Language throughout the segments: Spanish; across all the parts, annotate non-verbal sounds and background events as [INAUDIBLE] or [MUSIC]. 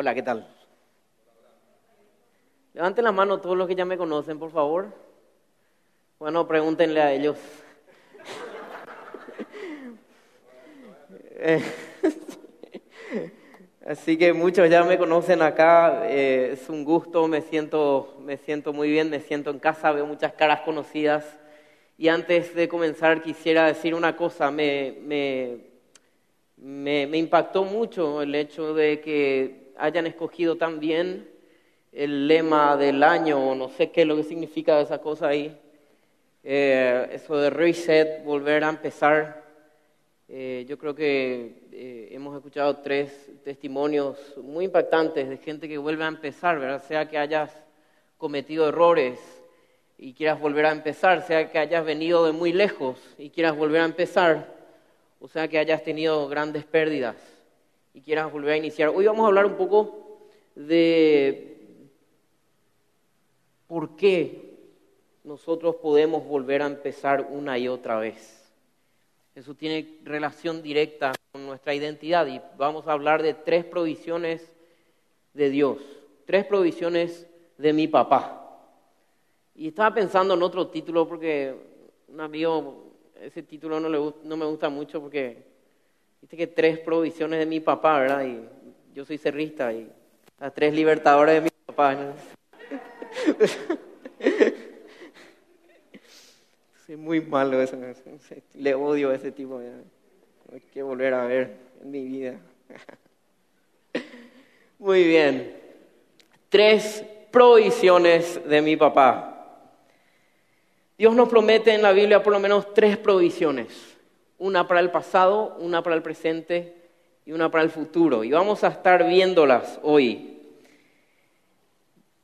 Hola, ¿qué tal? Levanten la mano todos los que ya me conocen, por favor. Bueno, pregúntenle a ellos. [LAUGHS] Así que muchos ya me conocen acá, eh, es un gusto, me siento, me siento muy bien, me siento en casa, veo muchas caras conocidas. Y antes de comenzar quisiera decir una cosa, me, me, me, me impactó mucho el hecho de que hayan escogido tan bien el lema del año, o no sé qué es lo que significa esa cosa ahí, eh, eso de reset, volver a empezar. Eh, yo creo que eh, hemos escuchado tres testimonios muy impactantes de gente que vuelve a empezar, ¿verdad? Sea que hayas cometido errores y quieras volver a empezar, sea que hayas venido de muy lejos y quieras volver a empezar, o sea que hayas tenido grandes pérdidas y quieras volver a iniciar. Hoy vamos a hablar un poco de por qué nosotros podemos volver a empezar una y otra vez. Eso tiene relación directa con nuestra identidad y vamos a hablar de tres provisiones de Dios, tres provisiones de mi papá. Y estaba pensando en otro título porque un amigo, ese título no, le, no me gusta mucho porque viste que tres provisiones de mi papá, ¿verdad? Y yo soy cerrista y las tres libertadores de mi papá. Es [LAUGHS] muy malo eso. Le odio a ese tipo. Hay que volver a ver en mi vida. [LAUGHS] Muy bien. Tres provisiones de mi papá. Dios nos promete en la Biblia por lo menos tres provisiones. Una para el pasado, una para el presente y una para el futuro. Y vamos a estar viéndolas hoy.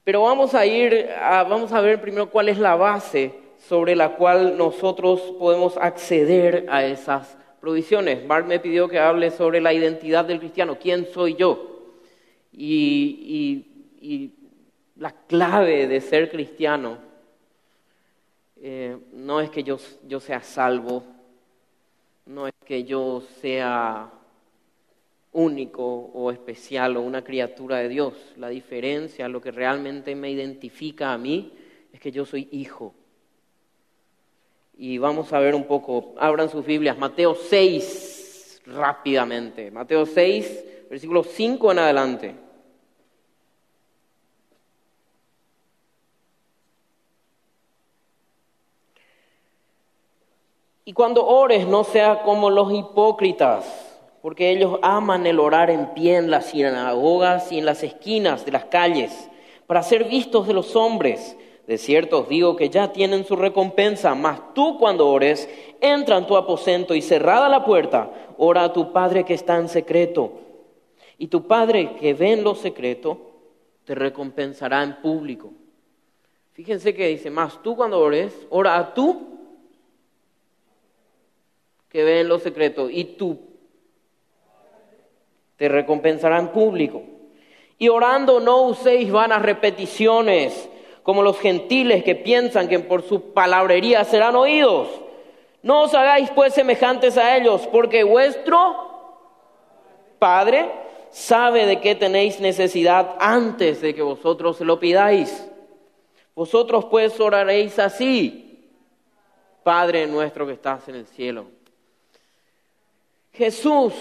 Pero vamos a ir, vamos a ver primero cuál es la base sobre la cual nosotros podemos acceder a esas provisiones. Bart me pidió que hable sobre la identidad del cristiano, quién soy yo. Y, la clave de ser cristiano eh, no es que yo sea salvo, no es que yo sea único o especial o una criatura de Dios. La diferencia, lo que realmente me identifica a mí, es que yo soy hijo. Y vamos a ver un poco, abran sus Biblias, Mateo 6, rápidamente. Mateo 6, versículo 5 en adelante. Y cuando ores, no sea como los hipócritas porque ellos aman el orar en pie en las sinagogas y en las esquinas de las calles, para ser vistos de los hombres. De cierto os digo que ya tienen su recompensa, mas tú cuando ores, entra en tu aposento y cerrada la puerta, ora a tu Padre que está en secreto. Y tu Padre que ve en lo secreto, te recompensará en público. Fíjense que dice, más tú cuando ores, ora a tú que ve en lo secreto. Y tu te recompensará en público. Y orando no uséis vanas repeticiones como los gentiles que piensan que por su palabrería serán oídos. No os hagáis pues semejantes a ellos, porque vuestro Padre sabe de qué tenéis necesidad antes de que vosotros lo pidáis. Vosotros pues oraréis así, Padre nuestro que estás en el cielo. Jesús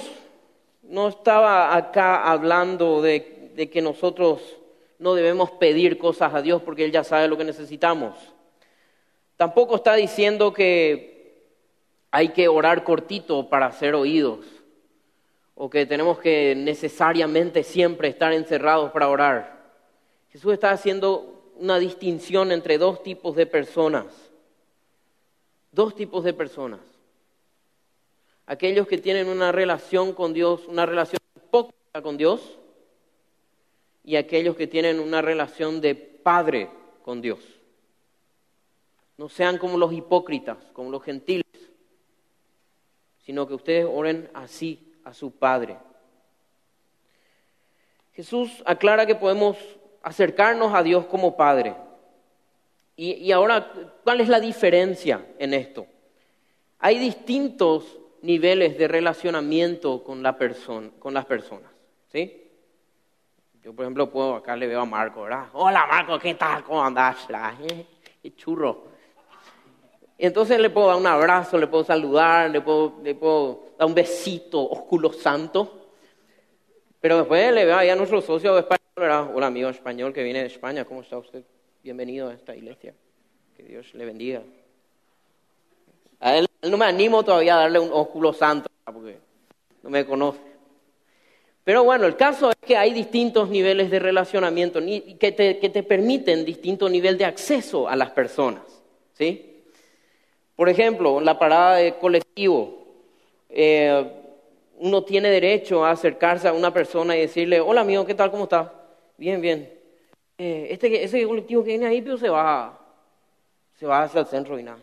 no estaba acá hablando de, que nosotros no debemos pedir cosas a Dios porque Él ya sabe lo que necesitamos. Tampoco está diciendo que hay que orar cortito para ser oídos o que tenemos que necesariamente siempre estar encerrados para orar. Jesús está haciendo una distinción entre dos tipos de personas. Dos tipos de personas aquellos que tienen una relación con Dios, una relación hipócrita con Dios, y aquellos que tienen una relación de padre con Dios. No sean como los hipócritas, como los gentiles, sino que ustedes oren así a su Padre. Jesús aclara que podemos acercarnos a Dios como Padre. Y, y ahora, ¿cuál es la diferencia en esto? Hay distintos niveles de relacionamiento con, la persona, con las personas. ¿sí? Yo, por ejemplo, puedo, acá le veo a Marco, ¿verdad? Hola Marco, ¿qué tal? ¿Cómo andás? Eh, qué churro. Entonces le puedo dar un abrazo, le puedo saludar, le puedo, dar un besito, ósculo santo. Pero después le veo ahí a nuestro socio español, ¿verdad? Hola amigo español que viene de España, ¿cómo está usted? Bienvenido a esta iglesia. Que Dios le bendiga. No me animo todavía a darle un ósculo santo, porque no me conoce. Pero bueno, el caso es que hay distintos niveles de relacionamiento que te, que te permiten distinto nivel de acceso a las personas. ¿sí? Por ejemplo, en la parada de colectivo, eh, uno tiene derecho a acercarse a una persona y decirle, hola amigo, ¿qué tal? ¿Cómo estás? Bien, bien. Eh, este, ese colectivo que viene ahí, pero se va, se va hacia el centro y nada.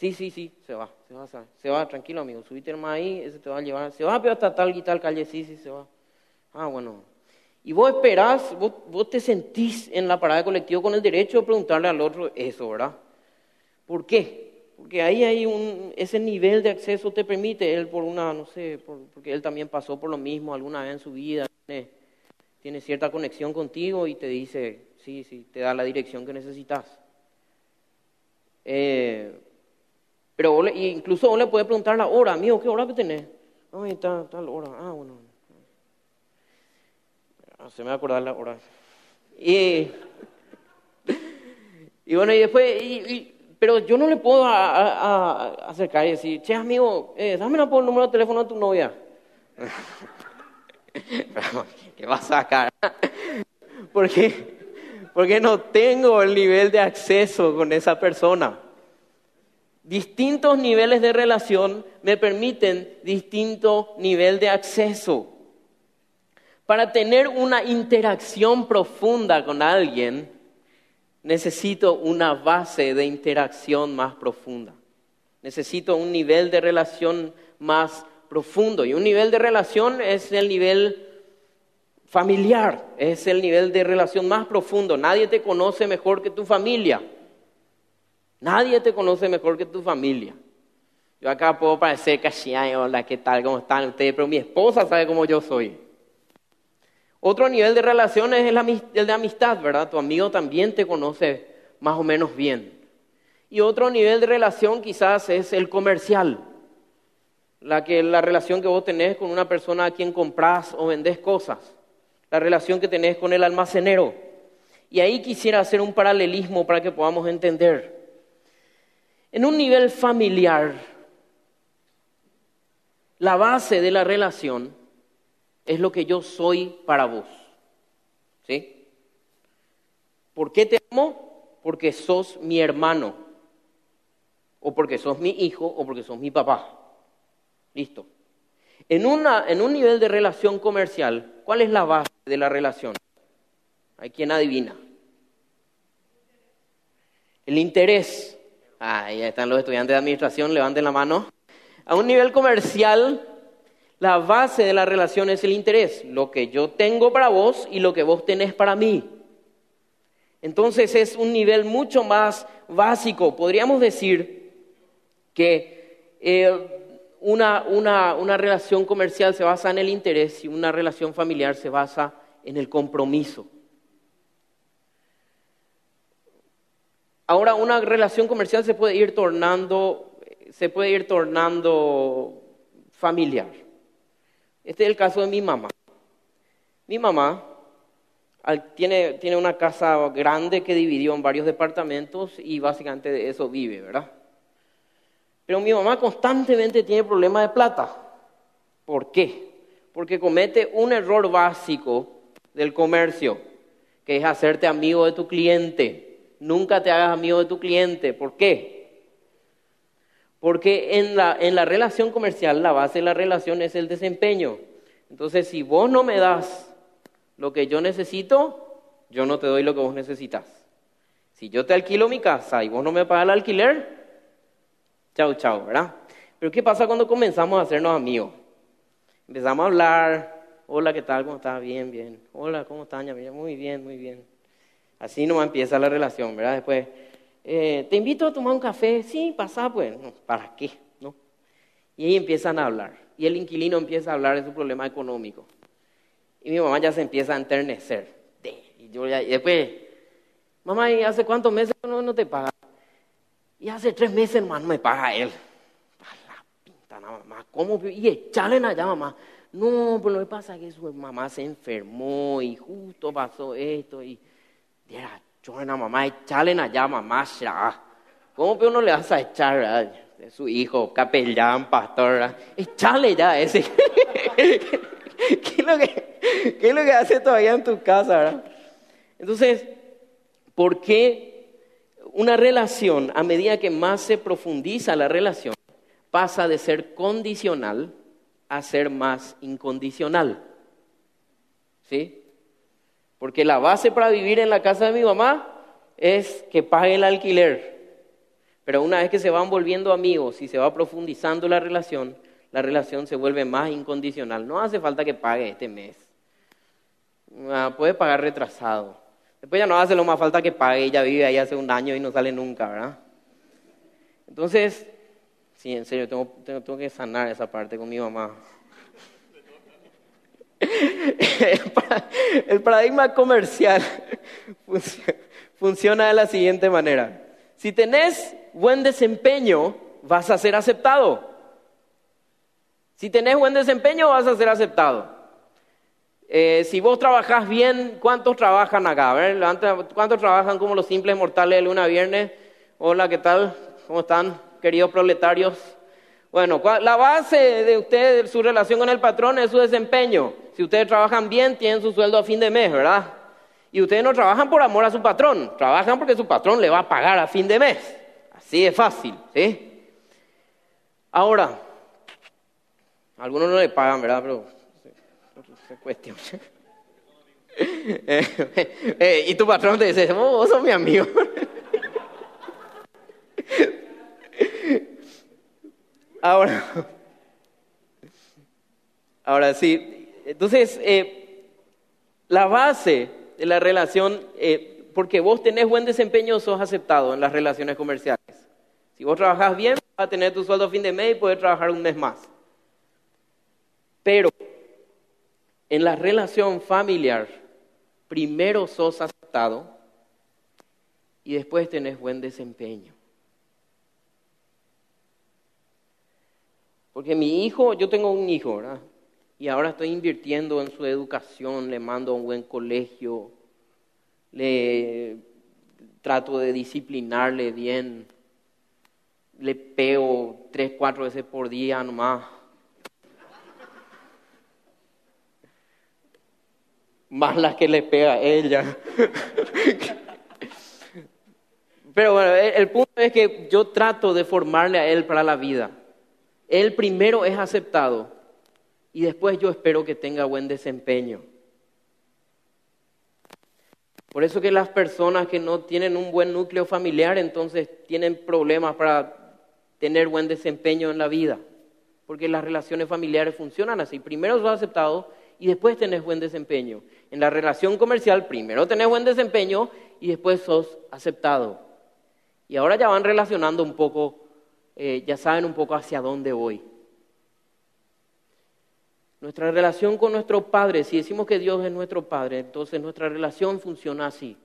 Sí, sí, sí, se va, se va, se va, tranquilo amigo, subite más ahí, ese te va a llevar, se va pero hasta tal y tal calle, sí, sí, se va. Ah, bueno. Y vos esperás, vos, vos te sentís en la parada de colectivo con el derecho de preguntarle al otro eso, ¿verdad? ¿Por qué? Porque ahí hay un, ese nivel de acceso te permite, él por una, no sé, porque él también pasó por lo mismo alguna vez en su vida, tiene, tiene cierta conexión contigo y te dice, sí, sí, te da la dirección que necesitas. Eh, pero incluso vos le puedes preguntar la hora, amigo, ¿qué hora que tenés? Ay, tal, tal hora. Ah, bueno. Ah, se me va a acordar la hora. Y, y bueno, y después, y, pero yo no le puedo acercar y decir, che, amigo, eh, dame el número de teléfono de tu novia. [LAUGHS] ¿Qué vas a sacar? [LAUGHS] Porque, porque no tengo el nivel de acceso con esa persona. Distintos niveles de relación me permiten distinto nivel de acceso. Para tener una interacción profunda con alguien, necesito una base de interacción más profunda. Necesito un nivel de relación más profundo. Y un nivel de relación es el nivel familiar, es el nivel de relación más profundo. Nadie te conoce mejor que tu familia. Nadie te conoce mejor que tu familia. Yo acá puedo parecer casi, hola, ¿qué tal? ¿Cómo están ustedes? Pero mi esposa sabe cómo yo soy. Otro nivel de relación es el de amistad, ¿verdad? Tu amigo también te conoce más o menos bien. Y otro nivel de relación quizás es el comercial. La, que, la relación que vos tenés con una persona a quien compras o vendés cosas. La relación que tenés con el almacenero. Y ahí quisiera hacer un paralelismo para que podamos entender. En un nivel familiar, la base de la relación es lo que yo soy para vos. ¿Sí? ¿Por qué te amo? Porque sos mi hermano, o porque sos mi hijo, o porque sos mi papá. Listo. En, una, en un nivel de relación comercial, ¿cuál es la base de la relación? Hay quien adivina. El interés. Ahí están los estudiantes de administración, levanten la mano. A un nivel comercial, la base de la relación es el interés, lo que yo tengo para vos y lo que vos tenés para mí. Entonces es un nivel mucho más básico. Podríamos decir que eh, una, una relación comercial se basa en el interés y una relación familiar se basa en el compromiso. Ahora, una relación comercial se puede ir tornando, se puede ir tornando familiar. Este es el caso de mi mamá. Mi mamá tiene, tiene una casa grande que dividió en varios departamentos y básicamente de eso vive, ¿verdad? Pero mi mamá constantemente tiene problemas de plata. ¿Por qué? Porque comete un error básico del comercio, que es hacerte amigo de tu cliente. Nunca te hagas amigo de tu cliente. ¿Por qué? Porque en la, en la relación comercial la base de la relación es el desempeño. Entonces, si vos no me das lo que yo necesito, yo no te doy lo que vos necesitas. Si yo te alquilo mi casa y vos no me pagas el alquiler, chao, chao, ¿verdad? Pero ¿qué pasa cuando comenzamos a hacernos amigos? Empezamos a hablar, hola, ¿qué tal? ¿Cómo estás? Bien, bien. Hola, ¿cómo estás? Muy bien, muy bien. Así no empieza la relación, ¿verdad? Después, eh, te invito a tomar un café. Sí, pasa, pues. ¿Para qué? ¿No? Y ahí empiezan a hablar. Y el inquilino empieza a hablar de su problema económico. Y mi mamá ya se empieza a enternecer. Y, yo y después, mamá, ¿y hace cuántos meses no, no te paga? Y hace tres meses más no me paga él. A la pinta, mamá, ¿cómo? Y echarle allá, mamá. No, pues lo que pasa es que su mamá se enfermó y justo pasó esto y... Mamá, echarle allá, mamá, ya. ¿Cómo que uno le vas a echar a su hijo, capellán, pastor? Echarle ya a ese. [LAUGHS] ¿Qué es, lo que, ¿Qué es lo que hace todavía en tu casa, verdad? Entonces, ¿por qué una relación, a medida que más se profundiza la relación, pasa de ser condicional a ser más incondicional? ¿Sí? Porque la base para vivir en la casa de mi mamá es que pague el alquiler. Pero una vez que se van volviendo amigos y se va profundizando la relación, la relación se vuelve más incondicional. No hace falta que pague este mes. Ah, puede pagar retrasado. Después ya no hace lo más falta que pague, ella vive ahí hace un año y no sale nunca, ¿verdad? Entonces, sí, en serio, tengo, tengo, que sanar esa parte con mi mamá. El paradigma comercial [LAUGHS] funciona de la siguiente manera. Si tenés buen desempeño, vas a ser aceptado. Si tenés buen desempeño, vas a ser aceptado. Eh, si vos trabajás bien, ¿cuántos trabajan acá? ¿Cuántos trabajan como los simples mortales de luna a viernes? Hola, ¿qué tal? ¿Cómo están, queridos proletarios? Bueno, la base de ustedes, de su relación con el patrón es su desempeño. Si ustedes trabajan bien, tienen su sueldo a fin de mes, ¿verdad? Y ustedes no trabajan por amor a su patrón, trabajan porque su patrón le va a pagar a fin de mes. Así de fácil, ¿sí? Ahora, algunos no le pagan, ¿verdad? Pero se cuestión. [LAUGHS] Eh, eh, y tu patrón te dice, vos sos mi amigo. [LAUGHS] ahora, ahora sí. Entonces, eh, la base de la relación, porque vos tenés buen desempeño, sos aceptado en las relaciones comerciales. Si vos trabajás bien, vas a tener tu sueldo a fin de mes y poder trabajar un mes más. Pero en la relación familiar, primero sos aceptado y después tenés buen desempeño. Porque mi hijo, yo tengo un hijo, ¿verdad? Y ahora estoy invirtiendo en su educación, le mando a un buen colegio, le trato de disciplinarle bien, le pego tres, cuatro veces por día nomás más las que le pega a ella. [LAUGHS] Pero bueno, el punto es que yo trato de formarle a él para la vida. Él primero es aceptado y después yo espero que tenga buen desempeño. Por eso que las personas que no tienen un buen núcleo familiar entonces tienen problemas para tener buen desempeño en la vida. Porque las relaciones familiares funcionan así. Primero sos aceptado y después tenés buen desempeño. En la relación comercial, primero tenés buen desempeño y después sos aceptado. Y ahora ya van relacionando un poco, eh, ya saben un poco hacia dónde voy. Nuestra relación con nuestro Padre, si decimos que Dios es nuestro Padre, entonces nuestra relación funciona así.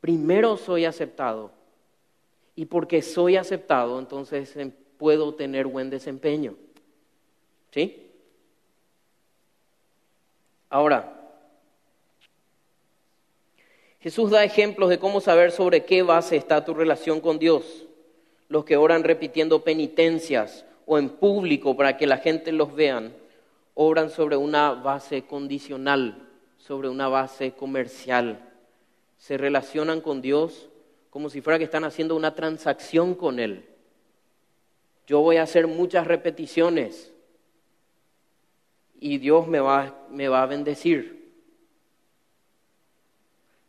Primero soy aceptado. Y porque soy aceptado, entonces em, puedo tener buen desempeño. ¿Sí? Ahora, Jesús da ejemplos de cómo saber sobre qué base está tu relación con Dios. Los que oran repitiendo penitencias o en público para que la gente los vean, obran sobre una base condicional, sobre una base comercial. Se relacionan con Dios como si fuera que están haciendo una transacción con Él. Yo voy a hacer muchas repeticiones y Dios me va, me va a bendecir.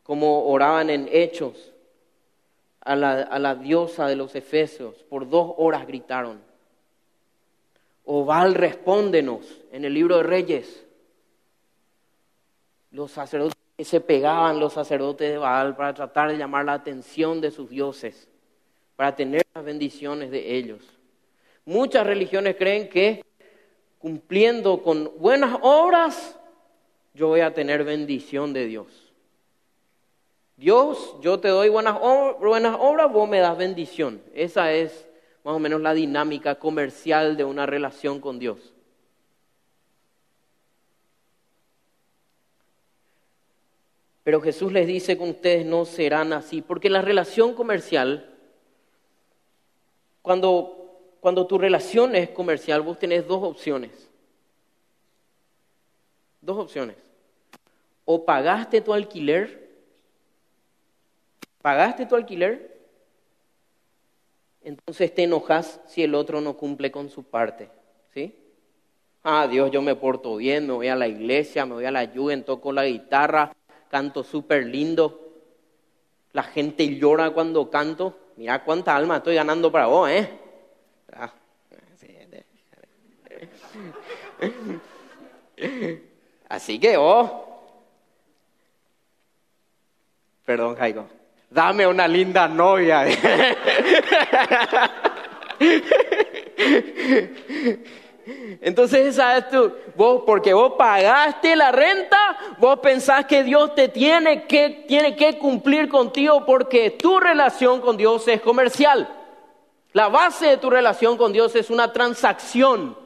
Como oraban en Hechos a la, a la diosa de los Efesios, por dos horas gritaron. O Baal, respóndenos en el libro de Reyes. Los sacerdotes se pegaban los sacerdotes de Baal para tratar de llamar la atención de sus dioses, para tener las bendiciones de ellos. Muchas religiones creen que cumpliendo con buenas obras, yo voy a tener bendición de Dios. Dios, yo te doy buenas, buenas obras, vos me das bendición. Esa es más o menos la dinámica comercial de una relación con Dios. Pero Jesús les dice que ustedes no serán así, porque la relación comercial, cuando, cuando tu relación es comercial, vos tenés dos opciones. Dos opciones. O pagaste tu alquiler, pagaste tu alquiler, entonces te enojas si el otro no cumple con su parte. ¿Sí? Ah, Dios, yo me porto bien, me voy a la iglesia, me voy a la lluvia, toco la guitarra, canto súper lindo. La gente llora cuando canto. Mira cuánta alma estoy ganando para vos, ¿eh? Ah, [LAUGHS] Así que vos, perdón Jairo, dame una linda novia. Entonces, ¿sabes tú? Vos, porque vos pagaste la renta, vos pensás que Dios te tiene que, tiene que cumplir contigo porque tu relación con Dios es comercial. La base de tu relación con Dios es una transacción,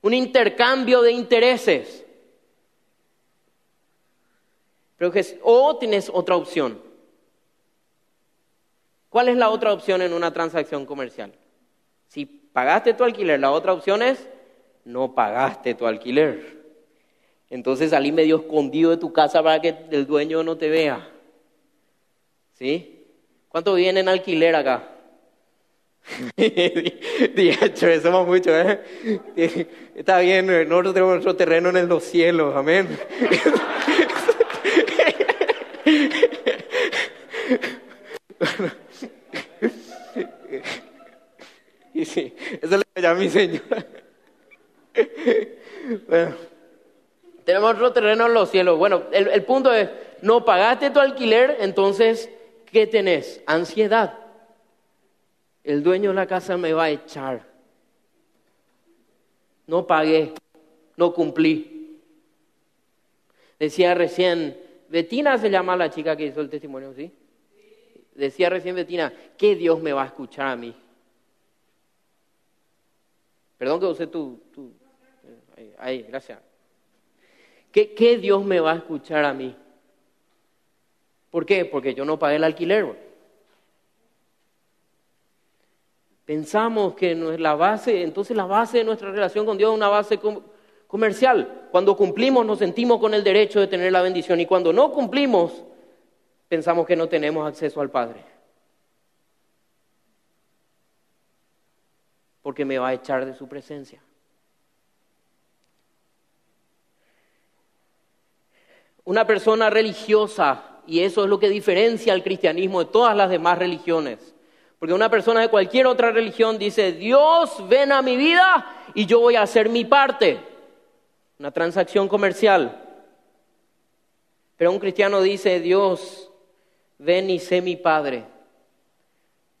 un intercambio de intereses. Pero que, o tienes otra opción. ¿Cuál es la otra opción en una transacción comercial? Si pagaste tu alquiler, la otra opción es no pagaste tu alquiler. Entonces salí medio escondido de tu casa para que el dueño no te vea. ¿Sí? ¿Cuánto viene en alquiler acá? [LAUGHS] Dicho, somos muchos, ¿eh? [LAUGHS] Está bien, nosotros tenemos nuestro terreno en los cielos, amén. [LAUGHS] Y sí, eso le llama a mi señora. Bueno, tenemos otro terreno en los cielos. Bueno, el, el punto es, no pagaste tu alquiler, entonces, ¿qué tenés? Ansiedad. El dueño de la casa me va a echar. No pagué, no cumplí. Decía recién, Betina se llama la chica que hizo el testimonio, ¿sí? Decía recién Betina, ¿qué Dios me va a escuchar a mí? Perdón que usé tu... tu ahí, gracias. ¿Qué, ¿Qué, Dios me va a escuchar a mí? ¿Por qué? Porque yo no pagué el alquiler. Pensamos que la base, entonces la base de nuestra relación con Dios es una base comercial. Cuando cumplimos nos sentimos con el derecho de tener la bendición y cuando no cumplimos pensamos que no tenemos acceso al Padre. Porque me va a echar de su presencia. Una persona religiosa, y eso es lo que diferencia al cristianismo de todas las demás religiones, porque una persona de cualquier otra religión dice, Dios ven a mi vida y yo voy a hacer mi parte, una transacción comercial. Pero un cristiano dice, Dios, ven y sé mi Padre,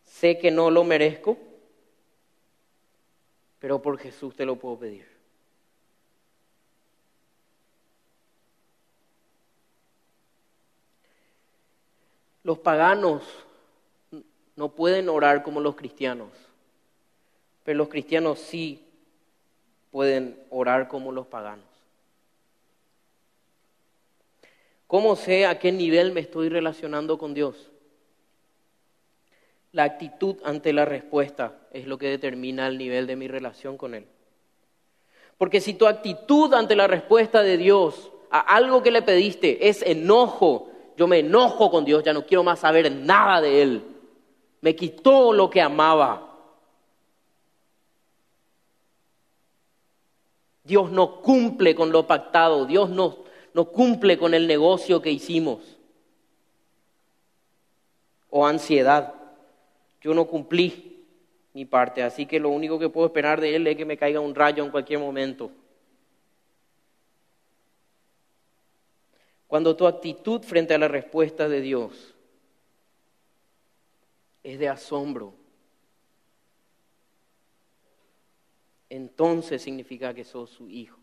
sé que no lo merezco, pero por Jesús te lo puedo pedir. Los paganos no pueden orar como los cristianos, pero los cristianos sí pueden orar como los paganos. ¿Cómo sé a qué nivel me estoy relacionando con Dios? La actitud ante la respuesta es lo que determina el nivel de mi relación con Él. Porque si tu actitud ante la respuesta de Dios a algo que le pediste es enojo, yo me enojo con Dios, ya no quiero más saber nada de Él. Me quitó lo que amaba. Dios no cumple con lo pactado, Dios no, no cumple con el negocio que hicimos. O ansiedad yo no cumplí mi parte, así que lo único que puedo esperar de Él es que me caiga un rayo en cualquier momento. Cuando tu actitud frente a la respuesta de Dios es de asombro, entonces significa que sos su hijo.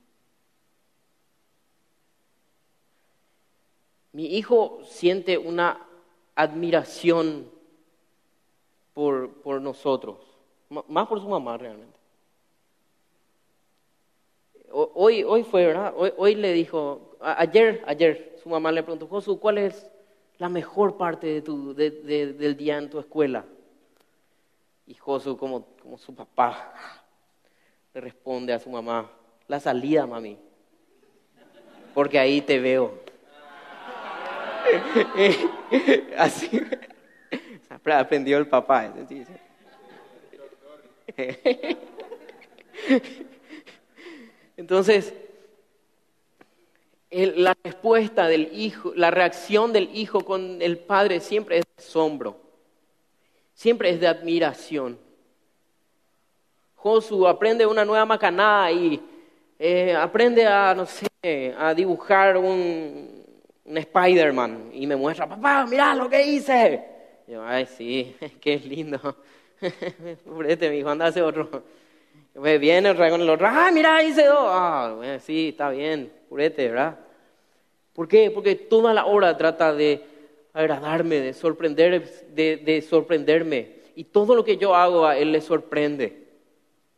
Mi hijo siente una admiración por, por nosotros, más por su mamá realmente. Hoy, hoy fue, ¿verdad? Hoy, hoy le dijo, ayer, ayer, su mamá le preguntó, Josu, ¿cuál es la mejor parte de tu, de, del día en tu escuela? Y Josu, como, como su papá, [LAUGHS] le responde a su mamá, la salida, mami, porque ahí te veo. [LAUGHS] Así aprendió el papá. Entonces, [LAUGHS] la respuesta del hijo, la reacción del hijo con el padre siempre es de asombro, siempre es de admiración. Josu aprende una nueva macanada y eh, aprende a, no sé, a dibujar un, un Spider-Man y me muestra, papá, mira lo que hice. Yo, ay, sí, [LAUGHS] qué lindo. [LAUGHS] Purete, mi hijo, anda a hacer otro. Pues viene con el otro, ah, mira, hice dos. Ah, sí, está bien, purete, ¿verdad? ¿Por qué? Porque toda la hora trata de agradarme, de, sorprender, de, de sorprenderme. Y todo lo que yo hago a él le sorprende.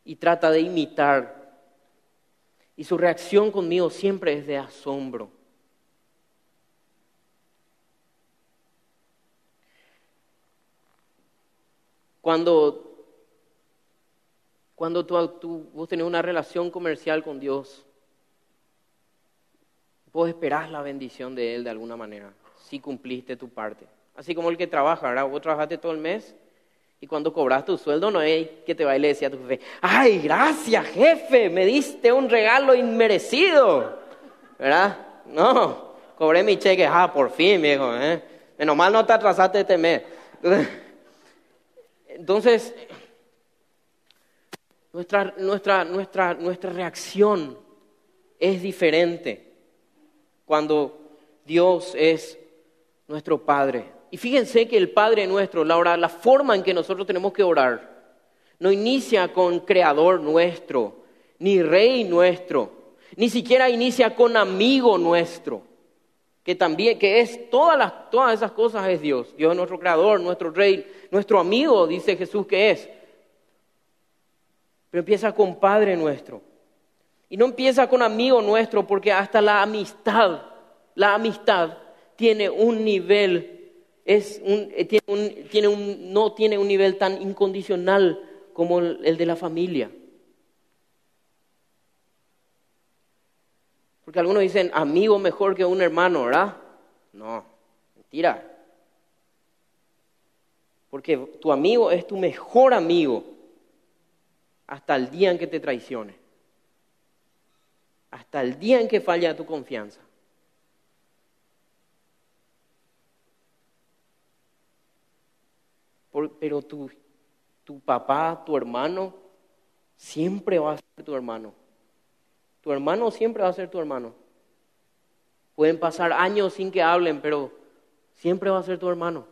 Y trata de imitar. Y su reacción conmigo siempre es de asombro. Cuando, cuando tú, vos tenés una relación comercial con Dios, vos esperás la bendición de Él de alguna manera, si cumpliste tu parte. Así como el que trabaja, ¿verdad? Vos trabajaste todo el mes y cuando cobras tu sueldo no es que te va y decía a tu jefe, ay, gracias jefe, me diste un regalo inmerecido, ¿verdad? No, cobré mi cheque, ah, por fin, viejo, ¿eh? Menos mal no te atrasaste este mes. [LAUGHS] Entonces, nuestra, nuestra, nuestra, nuestra reacción es diferente cuando Dios es nuestro Padre. Y fíjense que el Padre nuestro, la, la forma en que nosotros tenemos que orar, no inicia con Creador nuestro, ni Rey nuestro, ni siquiera inicia con amigo nuestro que también, que es todas, las, todas esas cosas es Dios. Dios es nuestro creador, nuestro rey, nuestro amigo, dice Jesús que es. Pero empieza con Padre nuestro. Y no empieza con amigo nuestro, porque hasta la amistad, la amistad tiene un nivel, es un, eh, tiene un, tiene un, no tiene un nivel tan incondicional como el de la familia. Porque algunos dicen, amigo mejor que un hermano, ¿verdad? No, mentira. Porque tu amigo es tu mejor amigo hasta el día en que te traicione. Hasta el día en que falla tu confianza. pero tu, tu papá, tu hermano, siempre va a ser tu hermano. Tu hermano siempre va a ser tu hermano. Pueden pasar años sin que hablen, pero siempre va a ser tu hermano.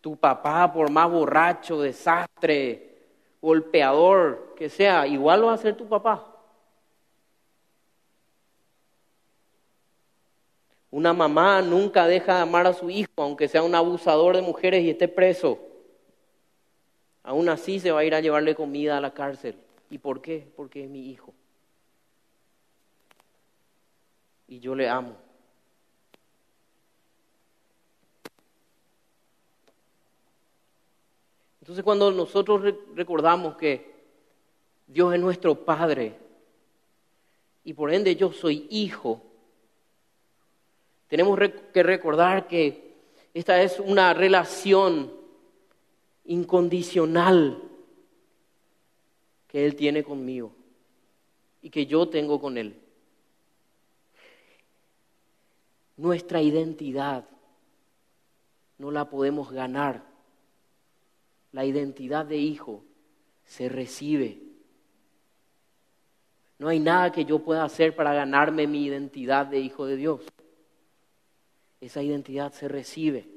Tu papá, por más borracho, desastre, golpeador que sea, igual va a ser tu papá. Una mamá nunca deja de amar a su hijo, aunque sea un abusador de mujeres y esté preso. Aún así se va a ir a llevarle comida a la cárcel. ¿Y por qué? Porque es mi hijo. Y yo le amo. Entonces cuando nosotros recordamos que Dios es nuestro Padre y por ende yo soy hijo, tenemos que recordar que esta es una relación incondicional que Él tiene conmigo y que yo tengo con Él. Nuestra identidad no la podemos ganar. La identidad de hijo se recibe. No hay nada que yo pueda hacer para ganarme mi identidad de hijo de Dios. Esa identidad se recibe.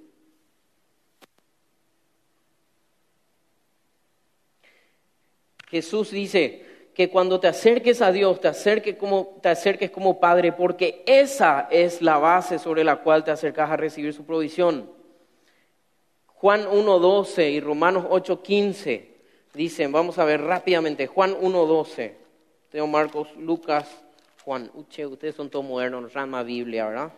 Jesús dice que cuando te acerques a Dios, te acerques como, te acerques como Padre, porque esa es la base sobre la cual te acercas a recibir su provisión. Juan 1.12 y Romanos 8.15 dicen, vamos a ver rápidamente, Juan 1.12, Teo Marcos, Lucas, Juan, Uche, ustedes son todos modernos, nos llama Biblia, ¿verdad?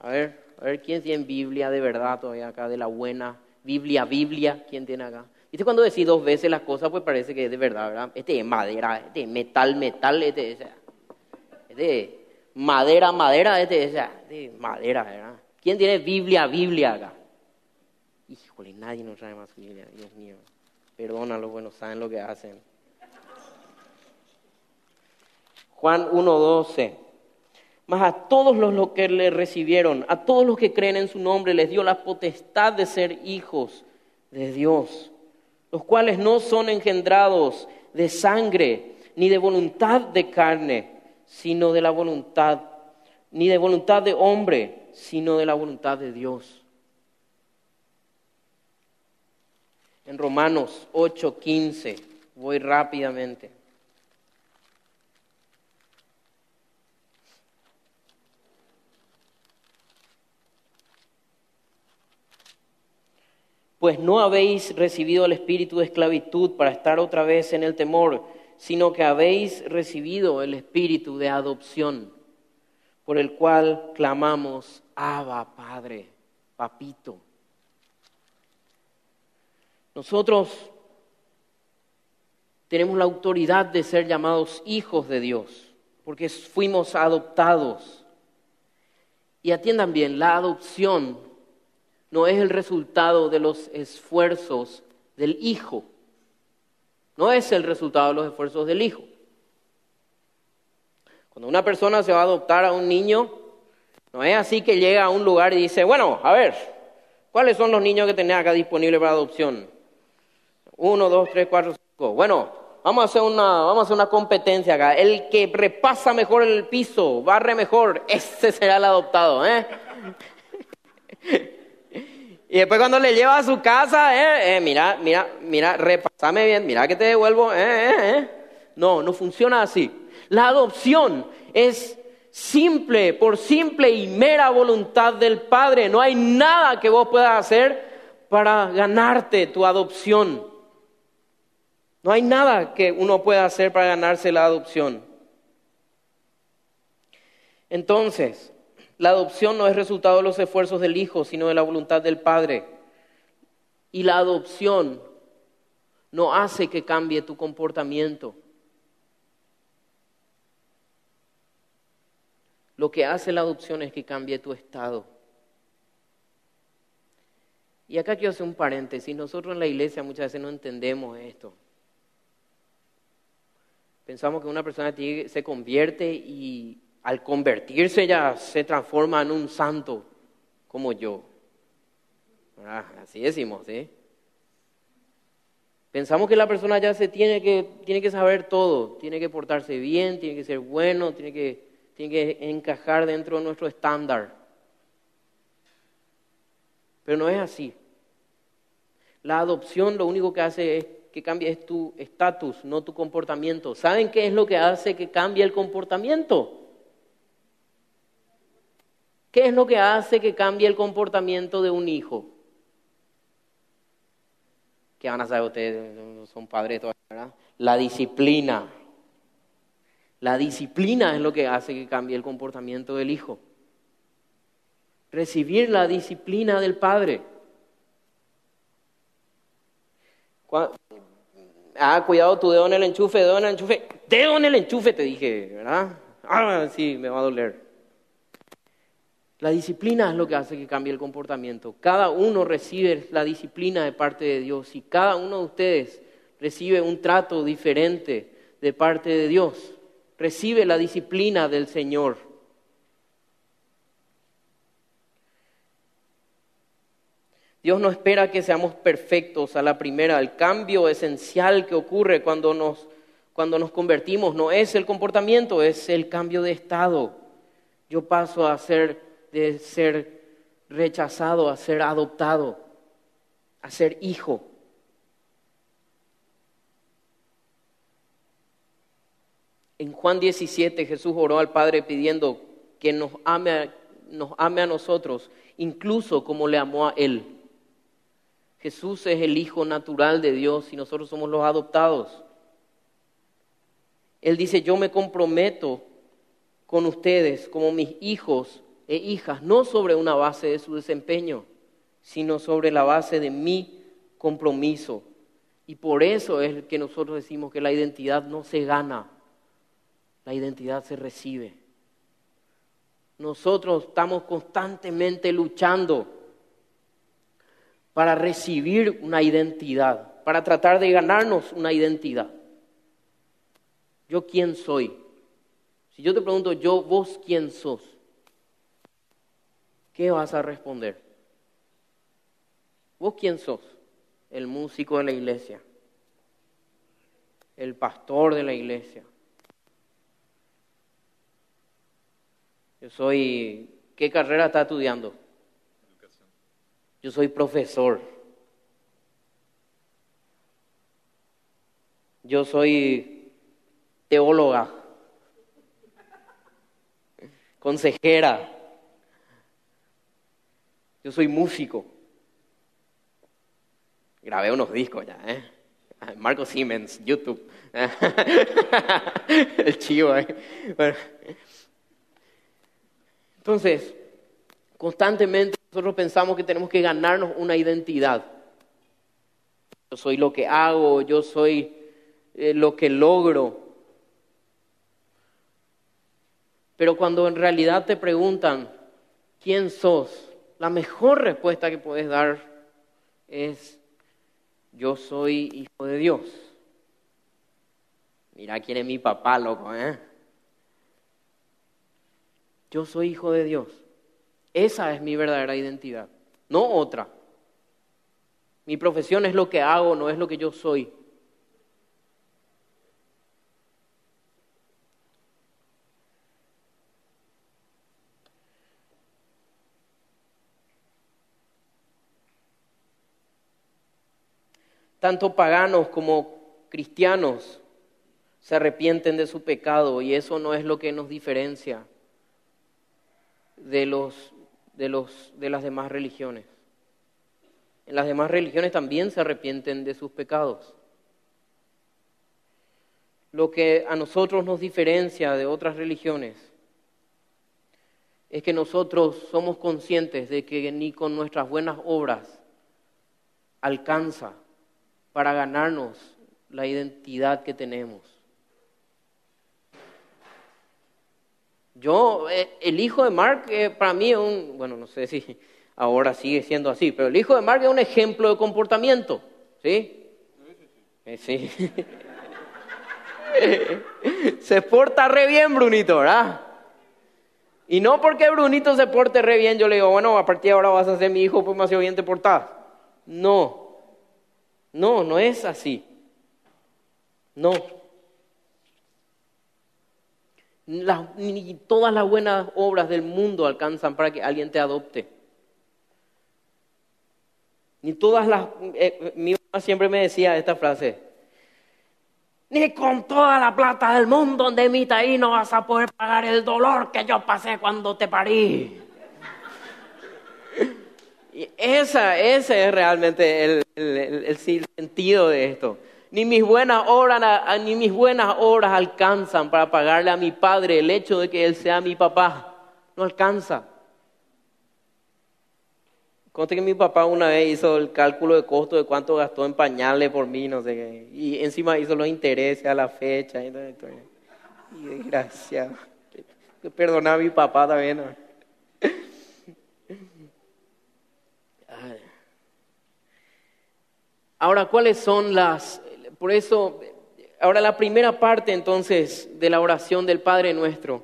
A ver, a ver, ¿quién tiene Biblia de verdad todavía acá, de la buena? Biblia, Biblia, ¿quién tiene acá? ¿Viste cuando decís dos veces las cosas, pues parece que es de verdad, ¿verdad? Este es madera, este es metal, metal, este es, este madera, madera, este es, este madera, ¿verdad? ¿Quién tiene Biblia, Biblia acá? Híjole, nadie nos trae más Biblia, Dios mío. Perdónalo, bueno, saben lo que hacen. Juan 1.12. Mas a todos los que le recibieron, a todos los que creen en su nombre, les dio la potestad de ser hijos de Dios, los cuales no son engendrados de sangre, ni de voluntad de carne, sino de la voluntad, ni de voluntad de hombre, sino de la voluntad de Dios. En Romanos 8:15, voy rápidamente. Pues no habéis recibido el espíritu de esclavitud para estar otra vez en el temor, sino que habéis recibido el espíritu de adopción, por el cual clamamos, Abba, Padre, Papito. Nosotros tenemos la autoridad de ser llamados hijos de Dios, porque fuimos adoptados. Y atiendan bien, la adopción no es el resultado de los esfuerzos del hijo. No es el resultado de los esfuerzos del hijo. Cuando una persona se va a adoptar a un niño, no es así que llega a un lugar y dice, bueno, a ver, ¿cuáles son los niños que tenés acá disponibles para adopción? Uno, dos, tres, cuatro, cinco. Bueno, vamos a hacer una, vamos a hacer una competencia acá. El que repasa mejor el piso, barre mejor, [LAUGHS] ese será el adoptado, ¿eh? Y después cuando le lleva a su casa, eh, eh, mira, mira, mira, repásame bien, mira que te devuelvo, eh, eh, eh. No, no funciona así. La adopción es simple, por simple y mera voluntad del Padre. No hay nada que vos puedas hacer para ganarte tu adopción. No hay nada que uno pueda hacer para ganarse la adopción. Entonces, la adopción no es resultado de los esfuerzos del Hijo, sino de la voluntad del Padre. Y la adopción no hace que cambie tu comportamiento. Lo que hace la adopción es que cambie tu estado. Y acá quiero hacer un paréntesis. Nosotros en la iglesia muchas veces no entendemos esto. Pensamos que una persona se convierte y al convertirse ya se transforma en un santo como yo. Ah, así decimos, ¿sí? Pensamos que la persona ya se tiene que, tiene que saber todo, tiene que portarse bien, tiene que ser bueno, tiene que, tiene que encajar dentro de nuestro estándar. Pero no es así. La adopción lo único que hace es que cambie tu estatus, no tu comportamiento. ¿Saben qué es lo que hace que cambie el comportamiento? ¿Qué es lo que hace que cambie el comportamiento de un hijo? ¿Qué van a saber ustedes? Son padres todavía, ¿verdad? La disciplina. La disciplina es lo que hace que cambie el comportamiento del hijo. Recibir la disciplina del padre. Ah, cuidado tu dedo en el enchufe, dedo en el enchufe. Dedo en el enchufe, te dije, ¿verdad? Ah, sí, me va a doler. La disciplina es lo que hace que cambie el comportamiento. Cada uno recibe la disciplina de parte de Dios y cada uno de ustedes recibe un trato diferente de parte de Dios. Recibe la disciplina del Señor. Dios no espera que seamos perfectos a la primera. El cambio esencial que ocurre cuando nos, cuando nos convertimos no es el comportamiento, es el cambio de estado. Yo paso a ser de ser rechazado a ser adoptado, a ser hijo. En Juan 17 Jesús oró al Padre pidiendo que nos ame, nos ame a nosotros, incluso como le amó a Él. Jesús es el Hijo natural de Dios y nosotros somos los adoptados. Él dice, yo me comprometo con ustedes como mis hijos e hijas, no sobre una base de su desempeño, sino sobre la base de mi compromiso. Y por eso es que nosotros decimos que la identidad no se gana, la identidad se recibe. Nosotros estamos constantemente luchando para recibir una identidad, para tratar de ganarnos una identidad. ¿Yo quién soy? Si yo te pregunto, yo, vos quién sos, ¿qué vas a responder? ¿Vos quién sos? El músico de la iglesia, el pastor de la iglesia. Yo soy, ¿qué carrera está estudiando? Yo soy profesor. Yo soy teóloga, consejera. Yo soy músico. Grabé unos discos ya, ¿eh? Marco Siemens, YouTube. [LAUGHS] El chivo, ¿eh? Entonces, constantemente nosotros pensamos que tenemos que ganarnos una identidad. Yo soy lo que hago, yo soy eh, lo que logro. Pero cuando en realidad te preguntan quién sos, la mejor respuesta que puedes dar es yo soy hijo de Dios. Mira quién es mi papá, loco, ¿eh? Yo soy hijo de Dios. Esa es mi verdadera identidad, no otra. Mi profesión es lo que hago, no es lo que yo soy. Tanto paganos como cristianos se arrepienten de su pecado y eso no es lo que nos diferencia de, los, de, los, de las demás religiones. En las demás religiones también se arrepienten de sus pecados. Lo que a nosotros nos diferencia de otras religiones es que nosotros somos conscientes de que ni con nuestras buenas obras alcanza para ganarnos la identidad que tenemos. Yo, eh, el hijo de Mark, eh, para mí es un, bueno, no sé si ahora sigue siendo así, pero el hijo de Mark es un ejemplo de comportamiento, ¿sí? sí. Eh, [LAUGHS] se porta re bien, Brunito, ¿verdad? Y no porque Brunito se porte re bien, yo le digo, bueno, a partir de ahora vas a ser mi hijo, pues más bien te portás. No, no, no es así. No ni todas las buenas obras del mundo alcanzan para que alguien te adopte. Ni todas las... Eh, mi mamá siempre me decía esta frase. Ni con toda la plata del mundo de mi ahí no vas a poder pagar el dolor que yo pasé cuando te parí. Y esa, ese es realmente el, el sentido de esto. Ni mis buenas obras, ni mis buenas obras alcanzan para pagarle a mi padre el hecho de que él sea mi papá. No alcanza. Conté que mi papá una vez hizo el cálculo de costo de cuánto gastó en pañales por mí, no sé qué. Y encima hizo los intereses a la fecha. Y, desgraciado. Perdona a mi papá también. Ahora, ¿cuáles son las por eso, ahora la primera parte entonces de la oración del Padre nuestro.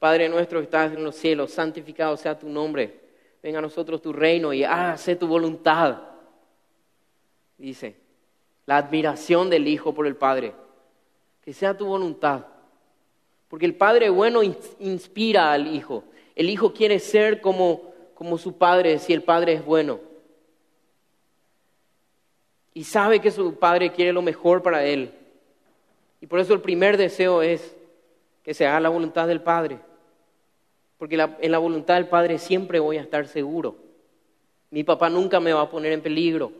Padre nuestro que estás en los cielos, santificado sea tu nombre. Venga a nosotros tu reino y hágase tu voluntad. Dice, la admiración del Hijo por el Padre. Que sea tu voluntad. Porque el Padre bueno inspira al Hijo. El Hijo quiere ser como, como su Padre si el Padre es bueno y sabe que su padre quiere lo mejor para él. Y por eso el primer deseo es que se haga la voluntad del Padre. Porque en la voluntad del Padre siempre voy a estar seguro. Mi papá nunca me va a poner en peligro.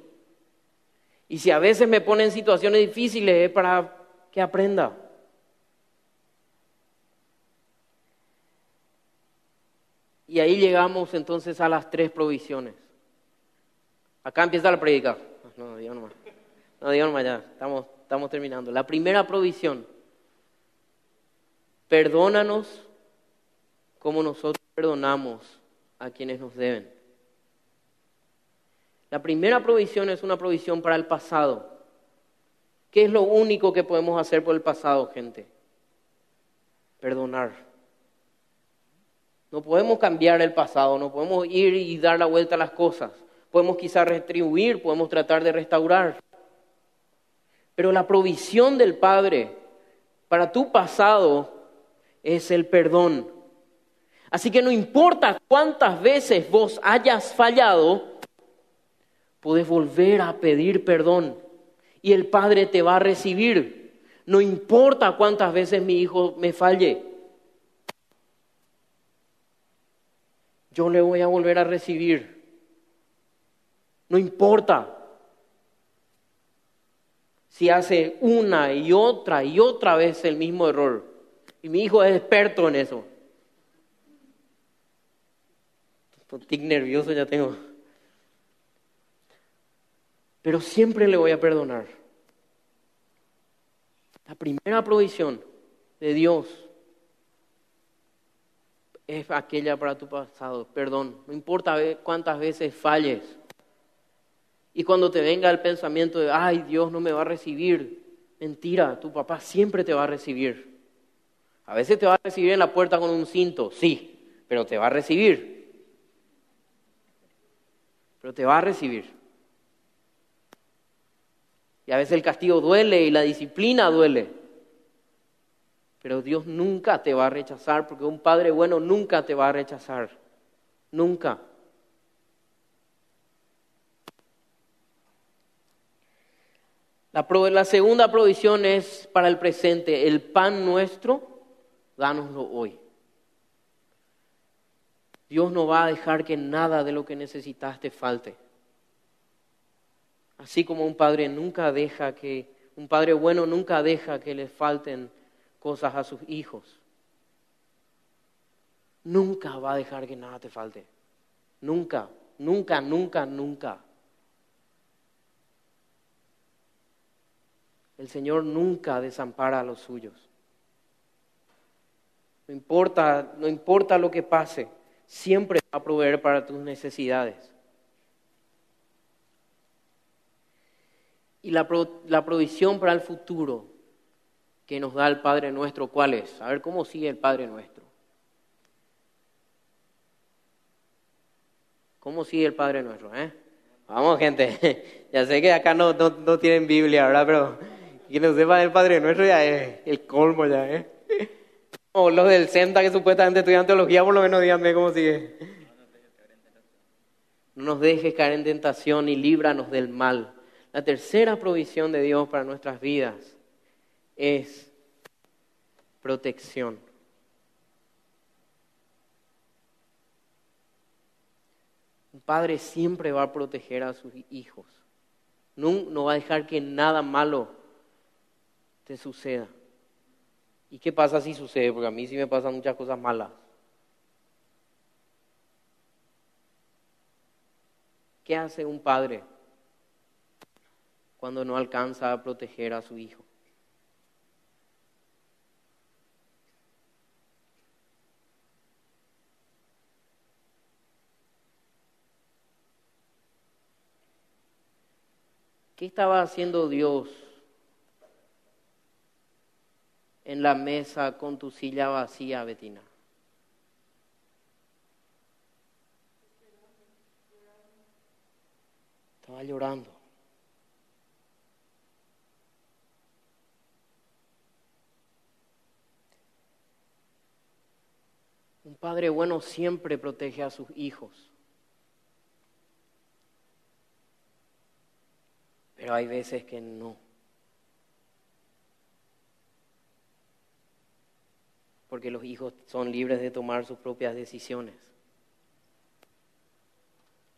Y si a veces me pone en situaciones difíciles es para que aprenda. Y ahí llegamos entonces a las tres provisiones. Acá empieza la predica. No, digo nomás. No, digo nomás ya. Estamos, estamos terminando. La primera provisión. Perdónanos como nosotros perdonamos a quienes nos deben. La primera provisión es una provisión para el pasado. ¿Qué es lo único que podemos hacer por el pasado, gente? Perdonar. No podemos cambiar el pasado, no podemos ir y dar la vuelta a las cosas. Podemos quizás retribuir, podemos tratar de restaurar. Pero la provisión del Padre para tu pasado es el perdón. Así que no importa cuántas veces vos hayas fallado, puedes volver a pedir perdón y el Padre te va a recibir. No importa cuántas veces mi hijo me falle. Yo le voy a volver a recibir. No importa si hace una y otra y otra vez el mismo error. Y mi hijo es experto en eso. Tic nervioso ya tengo. Pero siempre le voy a perdonar. La primera provisión de Dios es aquella para tu pasado, perdón. No importa cuántas veces falles. Y cuando te venga el pensamiento de, ay, Dios no me va a recibir, mentira, tu papá siempre te va a recibir. A veces te va a recibir en la puerta con un cinto, sí, pero te va a recibir. Pero te va a recibir. Y a veces el castigo duele y la disciplina duele. Pero Dios nunca te va a rechazar porque un padre bueno nunca te va a rechazar. Nunca. La, segunda provisión es para el presente. El pan nuestro, dánoslo hoy. Dios no va a dejar que nada de lo que necesitas te falte. Así como un padre nunca deja que, un padre bueno nunca deja que le falten cosas a sus hijos. Nunca va a dejar que nada te falte. Nunca, nunca, nunca, nunca. El Señor nunca desampara a los suyos. No importa, no importa lo que pase, siempre va a proveer para tus necesidades. Y la, provisión para el futuro que nos da el Padre nuestro, ¿cuál es? A ver cómo sigue el Padre nuestro. ¿Cómo sigue el Padre nuestro? Eh? Vamos, gente. [LAUGHS] ya sé que acá no, no, tienen Biblia, ¿verdad? Pero quien no sepa del Padre nuestro ya es el colmo ya, ¿eh? [LAUGHS] O los del CENTA que supuestamente estudian teología, por lo menos díganme cómo sigue. No nos dejes caer en tentación y líbranos del mal. La tercera provisión de Dios para nuestras vidas es protección. Un padre siempre va a proteger a sus hijos. No, no va a dejar que nada malo suceda. ¿Y qué pasa si sucede? Porque a mí sí me pasan muchas cosas malas. ¿Qué hace un padre? cuando no alcanza a proteger a su hijo. ¿Qué estaba haciendo Dios en la mesa con tu silla vacía, Betina? Estaba llorando. Un padre bueno siempre protege a sus hijos. Pero hay veces que no. Porque los hijos son libres de tomar sus propias decisiones.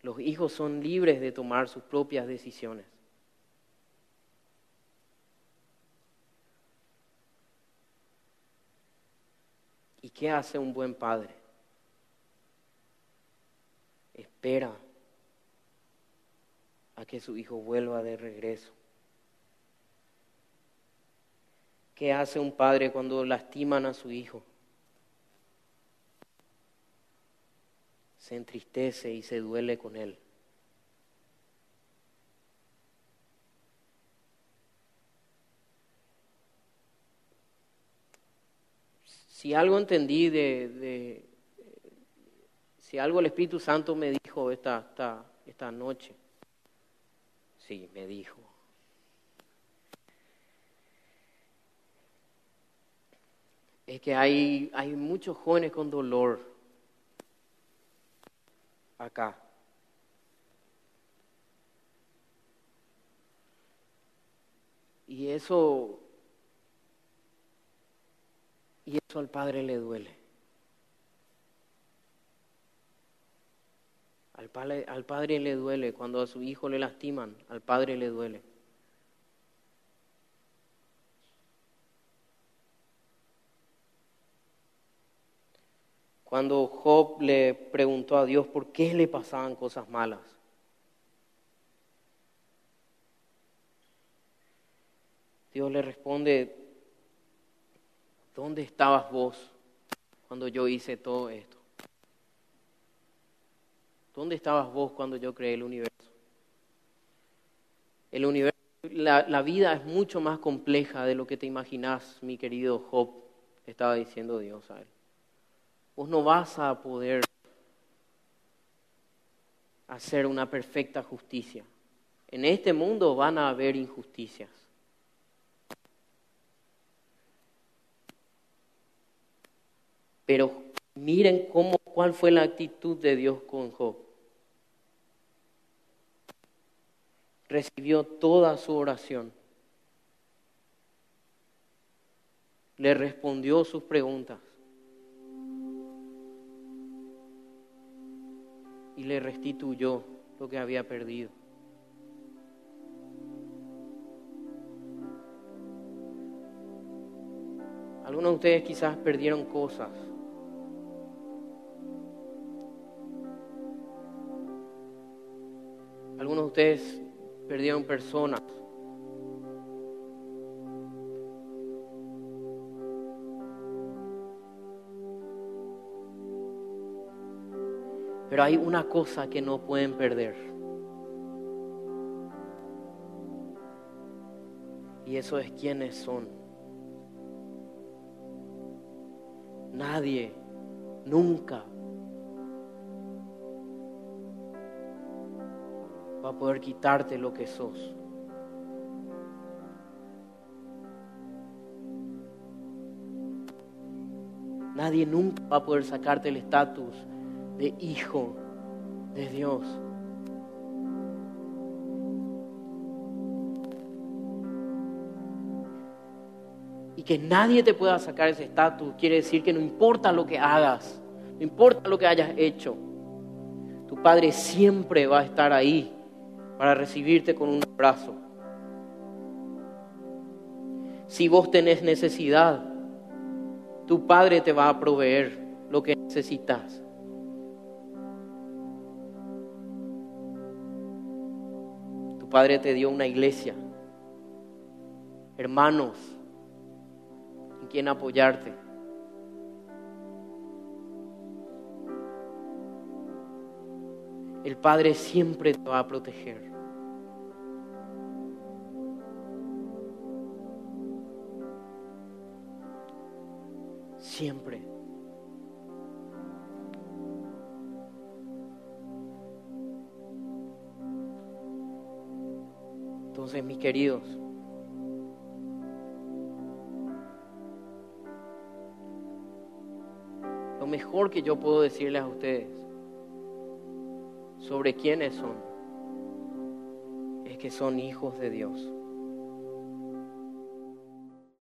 Los hijos son libres de tomar sus propias decisiones. ¿Y qué hace un buen padre? Espera a que su hijo vuelva de regreso. ¿Qué hace un padre cuando lastiman a su hijo? Se entristece y se duele con él. Si algo entendí de, si algo el Espíritu Santo me dijo esta, esta, esta noche, sí, me dijo, es que hay, hay muchos jóvenes con dolor acá. Y eso, y eso al padre le duele. Al padre, al padre le duele cuando a su hijo le lastiman, al padre le duele. Cuando Job le preguntó a Dios por qué le pasaban cosas malas. Dios le responde, ¿dónde estabas vos cuando yo hice todo esto? ¿Dónde estabas vos cuando yo creé el universo? El universo, la, la vida es mucho más compleja de lo que te imaginas, mi querido Job, estaba diciendo Dios a él vos no vas a poder hacer una perfecta justicia. En este mundo van a haber injusticias. Pero miren cómo, cuál fue la actitud de Dios con Job. Recibió toda su oración. Le respondió sus preguntas. Y le restituyó lo que había perdido. Algunos de ustedes quizás perdieron cosas. Algunos de ustedes perdieron personas. Pero hay una cosa que no pueden perder. Y eso es quiénes son. Nadie, nunca, va a poder quitarte lo que sos. Nadie nunca va a poder sacarte el estatus de hijo de Dios. Y que nadie te pueda sacar ese estatus quiere decir que no importa lo que hagas, no importa lo que hayas hecho, tu Padre siempre va a estar ahí para recibirte con un abrazo. Si vos tenés necesidad, tu Padre te va a proveer lo que necesitas. Padre te dio una iglesia, hermanos en quien apoyarte. El Padre siempre te va a proteger. Siempre. Entonces, mis queridos, lo mejor que yo puedo decirles a ustedes sobre quiénes son es que son hijos de Dios.